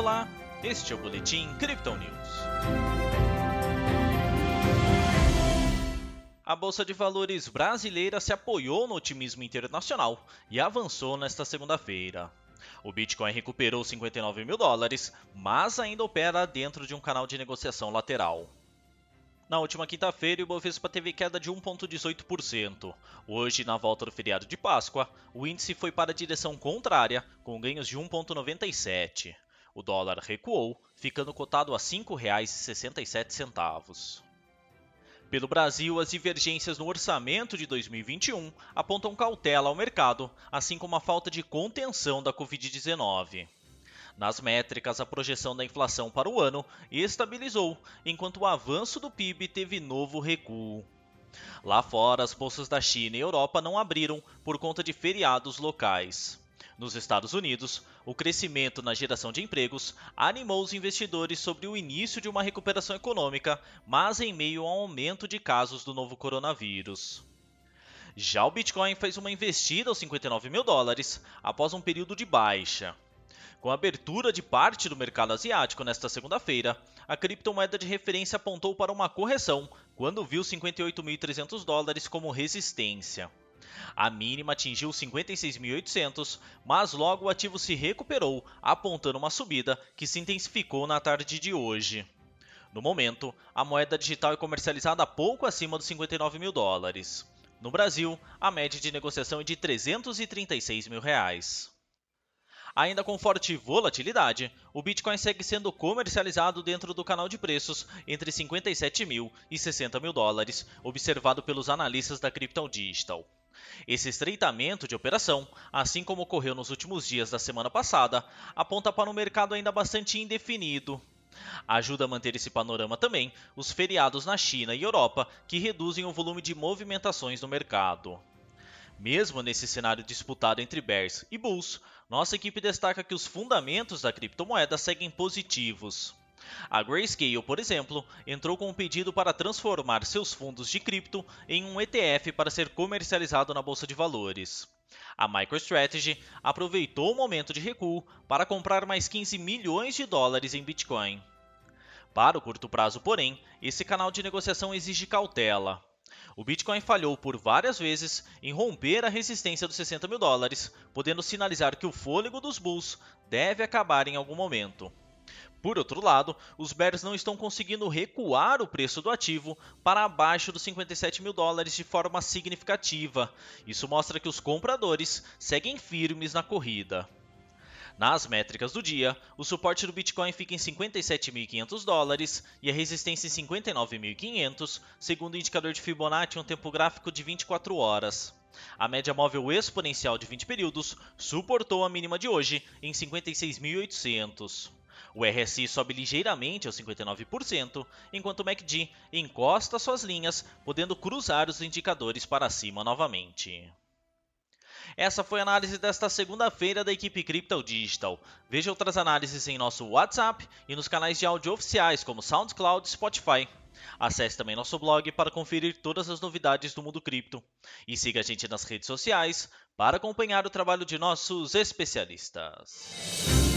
Olá, este é o Boletim Crypto News. A Bolsa de Valores brasileira se apoiou no otimismo internacional e avançou nesta segunda-feira. O Bitcoin recuperou 59 mil dólares, mas ainda opera dentro de um canal de negociação lateral. Na última quinta-feira, o Ibovespa teve queda de 1,18%. Hoje, na volta do feriado de Páscoa, o índice foi para a direção contrária, com ganhos de 1,97%. O dólar recuou, ficando cotado a R$ 5,67. Pelo Brasil, as divergências no orçamento de 2021 apontam cautela ao mercado, assim como a falta de contenção da Covid-19. Nas métricas, a projeção da inflação para o ano estabilizou, enquanto o avanço do PIB teve novo recuo. Lá fora, as bolsas da China e Europa não abriram por conta de feriados locais. Nos Estados Unidos, o crescimento na geração de empregos animou os investidores sobre o início de uma recuperação econômica, mas em meio ao aumento de casos do novo coronavírus. Já o Bitcoin fez uma investida aos 59 mil dólares após um período de baixa. Com a abertura de parte do mercado asiático nesta segunda-feira, a criptomoeda de referência apontou para uma correção quando viu 58.300 dólares como resistência. A mínima atingiu 56.800, mas logo o ativo se recuperou, apontando uma subida que se intensificou na tarde de hoje. No momento, a moeda digital é comercializada pouco acima dos 59 mil dólares. No Brasil, a média de negociação é de 336 mil reais. Ainda com forte volatilidade, o Bitcoin segue sendo comercializado dentro do canal de preços entre 57 mil e 60 mil dólares, observado pelos analistas da Crypto Digital. Esse estreitamento de operação, assim como ocorreu nos últimos dias da semana passada, aponta para um mercado ainda bastante indefinido. Ajuda a manter esse panorama também os feriados na China e Europa, que reduzem o volume de movimentações no mercado. Mesmo nesse cenário disputado entre bears e bulls, nossa equipe destaca que os fundamentos da criptomoeda seguem positivos. A Grayscale, por exemplo, entrou com um pedido para transformar seus fundos de cripto em um ETF para ser comercializado na bolsa de valores. A MicroStrategy aproveitou o momento de recuo para comprar mais 15 milhões de dólares em Bitcoin. Para o curto prazo, porém, esse canal de negociação exige cautela. O Bitcoin falhou por várias vezes em romper a resistência dos 60 mil dólares, podendo sinalizar que o fôlego dos bulls deve acabar em algum momento. Por outro lado, os bears não estão conseguindo recuar o preço do ativo para abaixo dos 57 mil dólares de forma significativa. Isso mostra que os compradores seguem firmes na corrida. Nas métricas do dia, o suporte do Bitcoin fica em 57.500 dólares e a resistência em 59.500, segundo o indicador de Fibonacci em um tempo gráfico de 24 horas. A média móvel exponencial de 20 períodos suportou a mínima de hoje em 56.800. O RSI sobe ligeiramente aos 59%, enquanto o MACD encosta suas linhas, podendo cruzar os indicadores para cima novamente. Essa foi a análise desta segunda-feira da equipe Crypto Digital. Veja outras análises em nosso WhatsApp e nos canais de áudio oficiais como SoundCloud e Spotify. Acesse também nosso blog para conferir todas as novidades do mundo cripto. E siga a gente nas redes sociais para acompanhar o trabalho de nossos especialistas.